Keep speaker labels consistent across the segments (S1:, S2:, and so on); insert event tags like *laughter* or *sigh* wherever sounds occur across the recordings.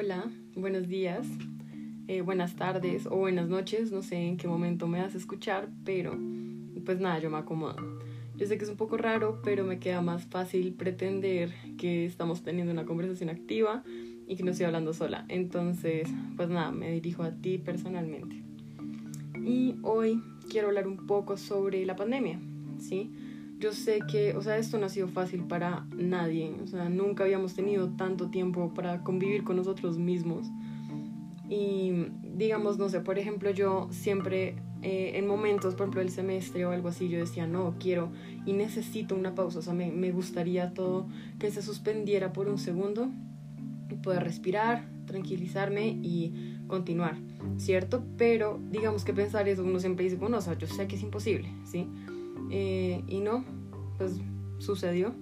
S1: Hola, buenos días, eh, buenas tardes o buenas noches, no sé en qué momento me vas a escuchar, pero pues nada, yo me acomodo. Yo sé que es un poco raro, pero me queda más fácil pretender que estamos teniendo una conversación activa y que no estoy hablando sola. Entonces, pues nada, me dirijo a ti personalmente. Y hoy quiero hablar un poco sobre la pandemia, ¿sí? Yo sé que, o sea, esto no ha sido fácil para nadie, o sea, nunca habíamos tenido tanto tiempo para convivir con nosotros mismos. Y digamos, no sé, por ejemplo, yo siempre eh, en momentos, por ejemplo, del semestre o algo así, yo decía, no, quiero y necesito una pausa, o sea, me, me gustaría todo que se suspendiera por un segundo y poder respirar, tranquilizarme y continuar, ¿cierto? Pero digamos que pensar eso, uno siempre dice, bueno, o sea, yo sé que es imposible, ¿sí? Eh, y no, pues sucedió.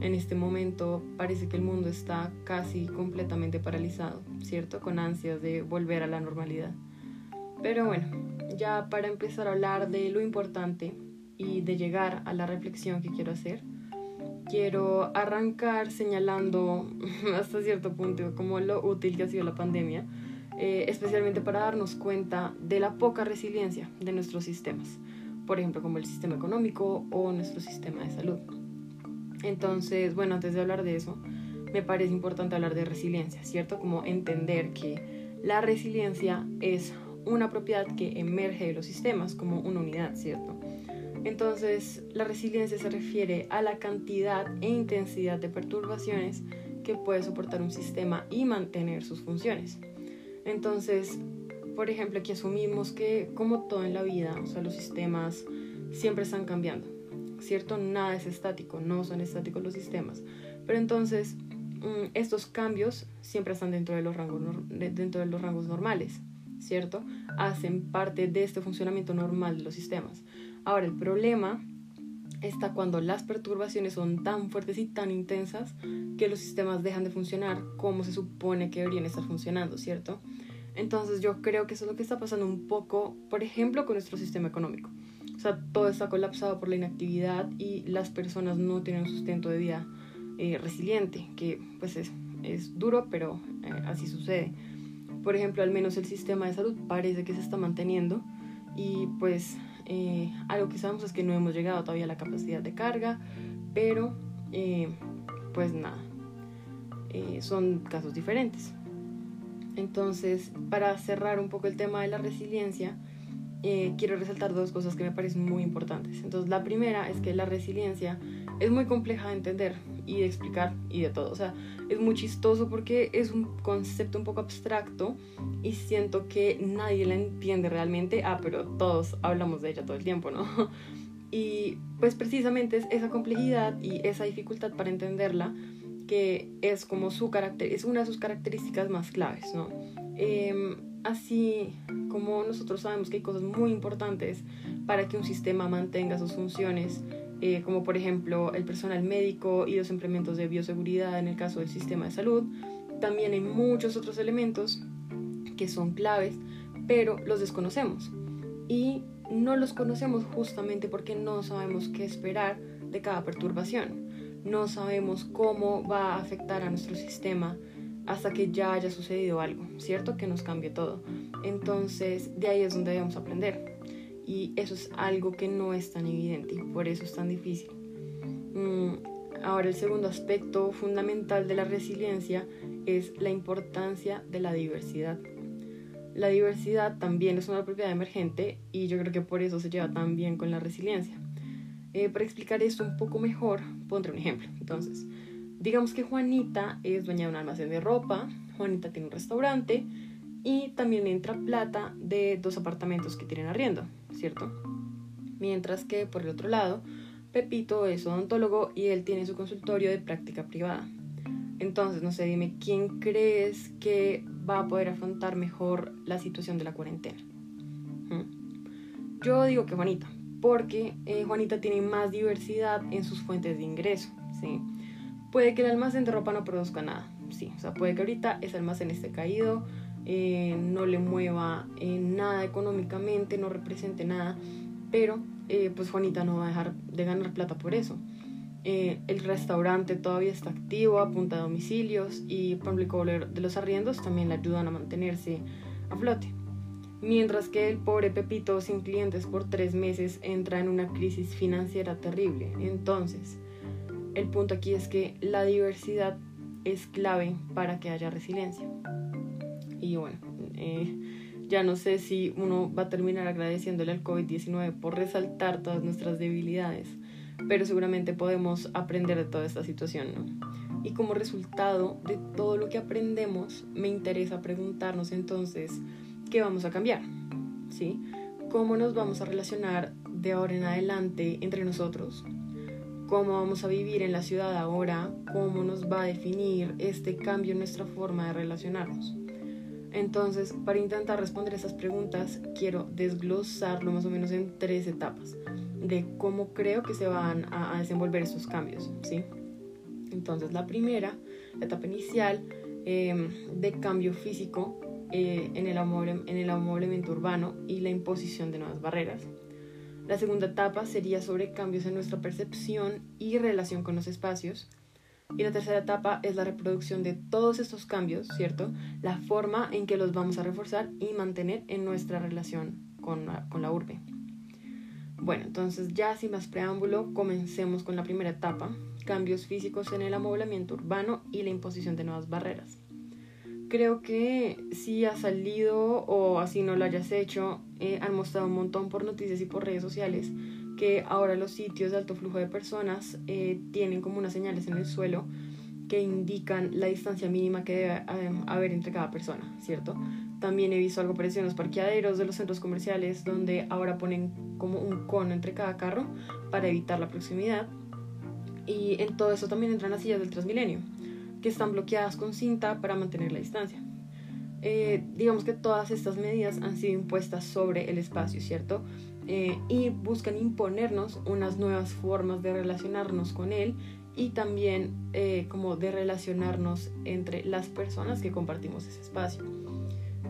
S1: En este momento parece que el mundo está casi completamente paralizado, ¿cierto? Con ansias de volver a la normalidad. Pero bueno, ya para empezar a hablar de lo importante y de llegar a la reflexión que quiero hacer, quiero arrancar señalando *laughs* hasta cierto punto como lo útil que ha sido la pandemia, eh, especialmente para darnos cuenta de la poca resiliencia de nuestros sistemas por ejemplo, como el sistema económico o nuestro sistema de salud. Entonces, bueno, antes de hablar de eso, me parece importante hablar de resiliencia, ¿cierto? Como entender que la resiliencia es una propiedad que emerge de los sistemas como una unidad, ¿cierto? Entonces, la resiliencia se refiere a la cantidad e intensidad de perturbaciones que puede soportar un sistema y mantener sus funciones. Entonces, por ejemplo, aquí asumimos que como todo en la vida, o sea, los sistemas siempre están cambiando, ¿cierto? Nada es estático, no son estáticos los sistemas. Pero entonces, mm, estos cambios siempre están dentro de los rangos, dentro de los rangos normales, ¿cierto? Hacen parte de este funcionamiento normal de los sistemas. Ahora, el problema está cuando las perturbaciones son tan fuertes y tan intensas que los sistemas dejan de funcionar como se supone que deberían estar funcionando, ¿cierto? Entonces yo creo que eso es lo que está pasando un poco, por ejemplo, con nuestro sistema económico. O sea, todo está colapsado por la inactividad y las personas no tienen un sustento de vida eh, resiliente, que pues es, es duro, pero eh, así sucede. Por ejemplo, al menos el sistema de salud parece que se está manteniendo y pues eh, algo que sabemos es que no hemos llegado todavía a la capacidad de carga, pero pues nada, son casos diferentes. Entonces, para cerrar un poco el tema de la resiliencia, eh, quiero resaltar dos cosas que me parecen muy importantes. Entonces, la primera es que la resiliencia es muy compleja de entender y de explicar y de todo. O sea, es muy chistoso porque es un concepto un poco abstracto y siento que nadie la entiende realmente. Ah, pero todos hablamos de ella todo el tiempo, ¿no? *laughs* Y pues precisamente es esa complejidad y esa dificultad para entenderla que es como su carácter, es una de sus características más claves. Em, así como nosotros sabemos que hay cosas muy importantes para que un sistema mantenga sus funciones, eh, como por ejemplo el personal médico y los implementos de bioseguridad en el caso del sistema de salud, también hay muchos otros elementos que son claves, pero los desconocemos. Y no los conocemos justamente porque no sabemos qué esperar de cada perturbación no sabemos cómo va a afectar a nuestro sistema hasta que ya haya sucedido algo, ¿cierto? Que nos cambie todo. Entonces, de ahí es donde debemos aprender. Y eso es algo que no es tan evidente y por eso es tan difícil. Mm, ahora, el segundo aspecto fundamental de la resiliencia es la importancia de la diversidad. La diversidad también es una propiedad emergente y yo creo que por eso se lleva tan bien con la resiliencia. Eh, para explicar esto un poco mejor, pondré un ejemplo. Entonces, digamos que Juanita es dueña de un almacén de ropa, Juanita tiene un restaurante y también entra plata de dos apartamentos que tienen arriendo, ¿cierto? Mientras que por el otro lado, Pepito es odontólogo y él tiene su consultorio de práctica privada. Entonces, no sé, dime, ¿quién crees que va a poder afrontar mejor la situación de la cuarentena? ¿Mm? Yo digo que Juanita, porque eh, Juanita tiene más diversidad en sus fuentes de ingreso, ¿sí? Puede que el almacén de ropa no produzca nada, sí, o sea, puede que ahorita ese almacén esté caído, eh, no le mueva eh, nada económicamente, no represente nada, pero pues Juanita no va a dejar de ganar plata por eso. El restaurante todavía está activo, apunta a domicilios y el de los arriendos también le ayudan a mantenerse a flote. Mientras que el pobre Pepito sin clientes por tres meses entra en una crisis financiera terrible. Entonces, el punto aquí es que la diversidad es clave para que haya resiliencia. Y bueno, eh, ya no sé si uno va a terminar agradeciéndole al COVID-19 por resaltar todas nuestras debilidades pero seguramente podemos aprender de toda esta situación, ¿no? Y como resultado de todo lo que aprendemos, me interesa preguntarnos entonces, ¿qué vamos a cambiar? ¿Sí? ¿Cómo nos vamos a relacionar de ahora en adelante entre nosotros? ¿Cómo vamos a vivir en la ciudad ahora? ¿Cómo nos va a definir este cambio en nuestra forma de relacionarnos? Entonces, para intentar responder esas preguntas, quiero desglosarlo más o menos en tres etapas de cómo creo que se van a, desenvolver estos cambios, ¿sí? Entonces, la primera, la etapa inicial em, de cambio físico eh, en, el en urbano y la imposición de nuevas barreras. La segunda etapa sería sobre cambios en nuestra percepción y relación con los espacios. Y la tercera etapa es la reproducción de todos estos cambios, ¿cierto? La forma en que los vamos a reforzar y mantener en nuestra relación con con la urbe. Bueno, entonces ya sin más preámbulo, comencemos con la primera etapa, cambios físicos en el amoblamiento urbano y la imposición de nuevas barreras. Creo que si ha salido o así no lo hayas hecho, eh, han mostrado un montón por noticias y por redes sociales que ahora los sitios de alto flujo de personas eh, tienen como unas señales en el suelo que indican la distancia mínima que debe eh, haber entre cada persona, ¿cierto? También he visto algo parecido en los parqueaderos de los centros comerciales, donde ahora ponen como un cono entre cada carro para evitar la proximidad. Y en todo eso también entran las sillas del Transmilenio, que están bloqueadas con cinta para mantener la distancia. Eh, digamos que todas estas medidas han sido impuestas sobre el espacio, ¿cierto? Eh, y buscan imponernos unas nuevas formas de relacionarnos con él y también eh, como de relacionarnos entre las personas que compartimos ese espacio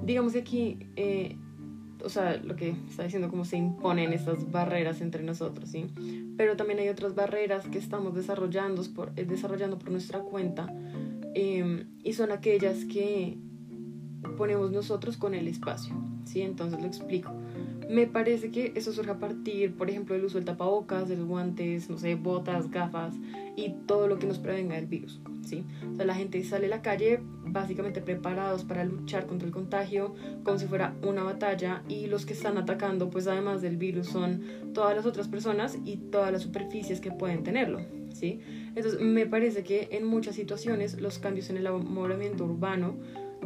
S1: digamos que aquí, o sea, lo que está diciendo, cómo se imponen estas barreras entre nosotros, ¿sí? Pero también hay otras barreras que estamos desarrollando por, eh, desarrollando por nuestra cuenta em, y son aquellas que ponemos nosotros con el espacio, ¿sí? Entonces lo explico. Me parece que eso surge a partir, por ejemplo, del uso del tapabocas, de los guantes, no sé, botas, gafas y todo lo que nos prevenga del virus. ¿sí? O sea, la gente sale a la calle básicamente preparados para luchar contra el contagio como si fuera una batalla y los que están atacando, pues además del virus, son todas las otras personas y todas las superficies que pueden tenerlo. ¿sí? Entonces, me parece que en muchas situaciones los cambios en el movimiento urbano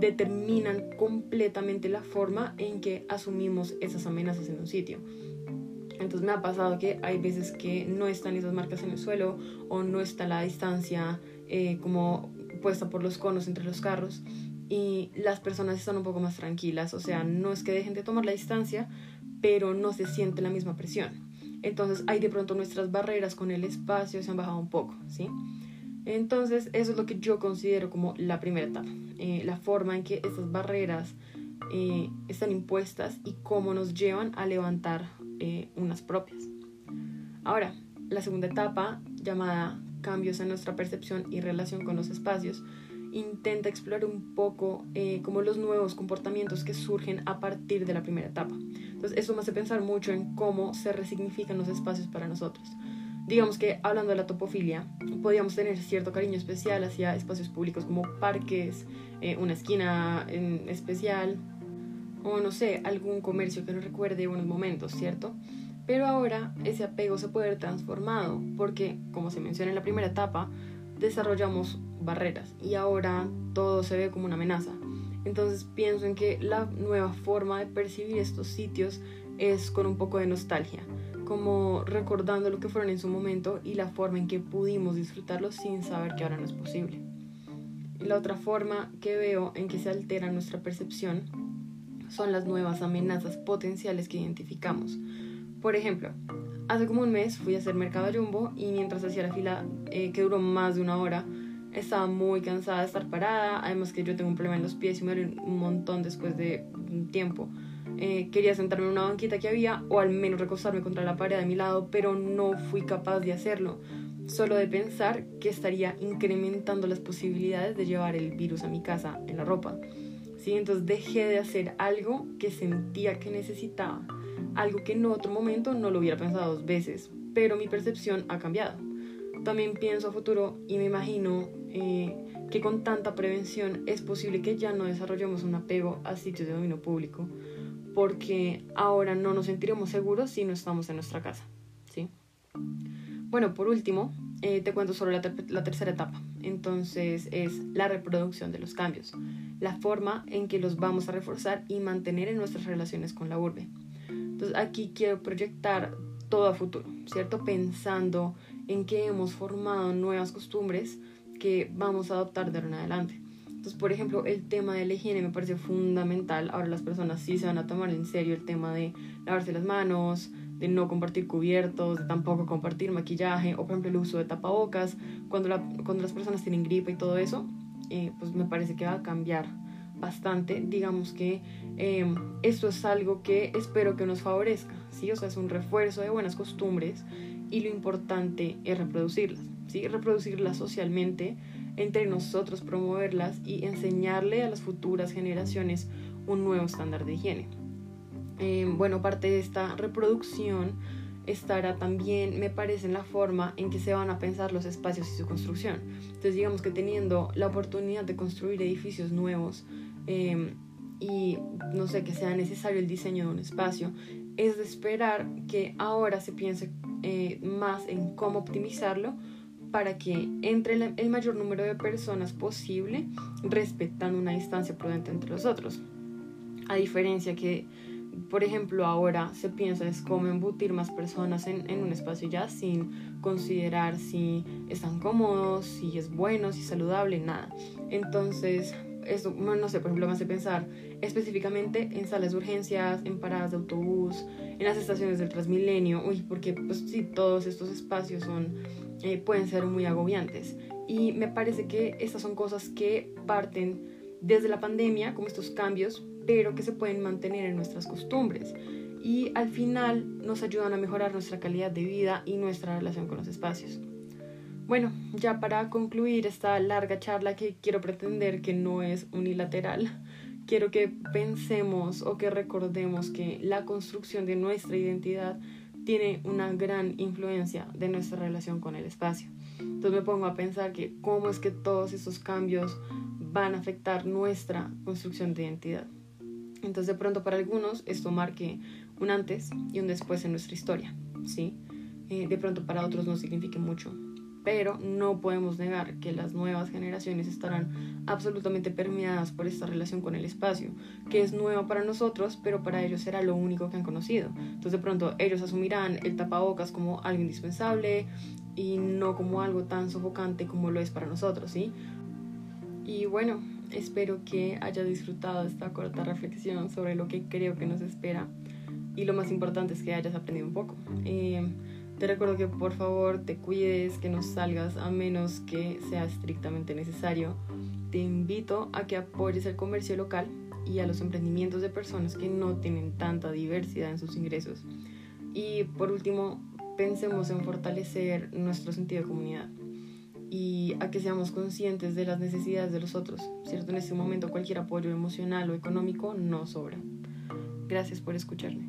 S1: determinan completamente la forma en que asumimos esas amenazas en un sitio. Entonces me ha pasado que hay veces que no están esas marcas en el suelo o no está la distancia eh, como puesta por los conos entre los carros y las personas están un poco más tranquilas. O sea, no es que dejen de tomar la distancia, pero no se siente la misma presión. Entonces hay de pronto nuestras barreras con el espacio se han bajado un poco, ¿sí? Entonces, eso es lo que yo considero como la primera etapa, eh, la forma en que estas barreras eh, están impuestas y cómo nos llevan a levantar eh, unas propias. Ahora, la segunda etapa, llamada cambios en nuestra percepción y relación con los espacios, intenta explorar un poco como los nuevos comportamientos que surgen a partir de la primera etapa. Entonces, eso me hace pensar mucho en cómo se resignifican los espacios para nosotros digamos que hablando de la topofilia, podíamos tener cierto cariño especial hacia espacios públicos como parques, eh, una esquina en especial, o no sé, algún comercio que nos recuerde unos momentos, ¿cierto? Pero ahora ese apego se puede ver transformado porque, como se menciona en la primera etapa, desarrollamos barreras y ahora todo se ve como una amenaza. Entonces pienso en que la nueva forma de percibir estos sitios es con un poco de nostalgia como recordando lo que fueron en su momento y la forma en que pudimos disfrutarlos sin saber que ahora no es posible. La otra forma que veo en que se altera nuestra percepción son las nuevas amenazas potenciales que identificamos. Por ejemplo, hace como un mes fui a hacer mercado Jumbo y mientras hacía la fila eh, que duró más de una hora, estaba muy cansada de estar parada, además que yo tengo un problema en los pies y me duele un montón después de un tiempo. Eh, quería sentarme en una banquita que había o al menos recostarme contra la pared de mi lado, pero no fui capaz de hacerlo. solo de pensar que estaría incrementando las posibilidades de llevar el virus a mi casa en la ropa. ¿sí? Entonces dejé de hacer algo que sentía que necesitaba, algo que en otro momento no lo hubiera pensado dos veces, pero mi percepción ha cambiado. También pienso a futuro y me imagino eh, que con tanta prevención es posible que ya no desarrollemos un apego a sitios de dominio público, porque ahora no nos sentiremos seguros si no estamos en nuestra casa. ¿sí? Bueno, por último, eh, te cuento sobre la, la, tercera etapa. Entonces es la reproducción de los cambios, la forma en que los vamos a reforzar y mantener en nuestras relaciones con la urbe. Entonces aquí quiero proyectar todo a futuro, ¿cierto? Pensando en que hemos formado nuevas costumbres que vamos a adoptar de ahora en adelante. Entonces, por ejemplo, el tema de la higiene me parece fundamental. Ahora las personas sí se van a tomar en serio el tema de lavarse las manos, de no compartir cubiertos, de tampoco compartir maquillaje, o por ejemplo el uso de tapabocas. Cuando, la, cuando las personas tienen gripe y todo eso, eh, pues me parece que va a cambiar bastante. Digamos que eh, esto es algo que espero que nos favorezca, ¿sí? O sea, es un refuerzo de buenas costumbres y lo importante es reproducirlas, ¿sí? Reproducirlas socialmente entre nosotros promoverlas y enseñarle a las futuras generaciones un nuevo estándar de higiene. Eh, bueno, parte de esta reproducción estará también, me parece, en la forma en que se van a pensar los espacios y su construcción. Entonces, digamos que teniendo la oportunidad de construir edificios nuevos eh, y no sé, que sea necesario el diseño de un espacio, es de esperar que ahora se piense eh, más en cómo optimizarlo para que entre el mayor número de personas posible respetando una distancia prudente entre los otros. A diferencia que, por ejemplo, ahora se piensa es cómo embutir más personas en, un espacio ya sin considerar si están cómodos, si es bueno, si es saludable, nada. Entonces, esto, no sé, por ejemplo, me hace pensar específicamente en salas de urgencias, en paradas de autobús, en las estaciones del Transmilenio, uy, porque pues sí, todos estos espacios son eh, pueden ser muy agobiantes. Y me parece que estas son cosas que parten desde la pandemia, como estos cambios, pero que se pueden mantener en nuestras costumbres. Y al final nos ayudan a mejorar nuestra calidad de vida y nuestra relación con los espacios. Bueno, ya para concluir esta larga charla que quiero pretender que no es unilateral, quiero que pensemos o que recordemos que la construcción de nuestra identidad tiene una gran influencia de nuestra relación con el espacio. Entonces me pongo a pensar que cómo es que todos estos cambios van a afectar nuestra construcción de identidad. Entonces de pronto para algunos esto marque un antes y un después en nuestra historia, ¿sí? Eh, de pronto para otros no signifique mucho, pero no podemos negar que las nuevas generaciones estarán absolutamente permeadas por esta relación con el espacio, que es nueva para nosotros, pero para ellos será lo único que han conocido. Entonces de pronto ellos asumirán el tapabocas como algo indispensable y no como algo tan sofocante como lo es para nosotros, ¿sí? Y bueno, espero que hayas disfrutado esta corta reflexión sobre lo que creo que nos espera y lo más importante es que hayas aprendido un poco. Eh, te recuerdo que por favor te cuides, que no salgas a menos que sea estrictamente necesario. Te invito a que apoyes el comercio local y a los emprendimientos de personas que no tienen tanta diversidad en sus ingresos. Y por último, pensemos en fortalecer nuestro sentido de comunidad y a que seamos conscientes de las necesidades de los otros. ¿Cierto? En este momento cualquier apoyo emocional o económico no sobra. Gracias por escucharme.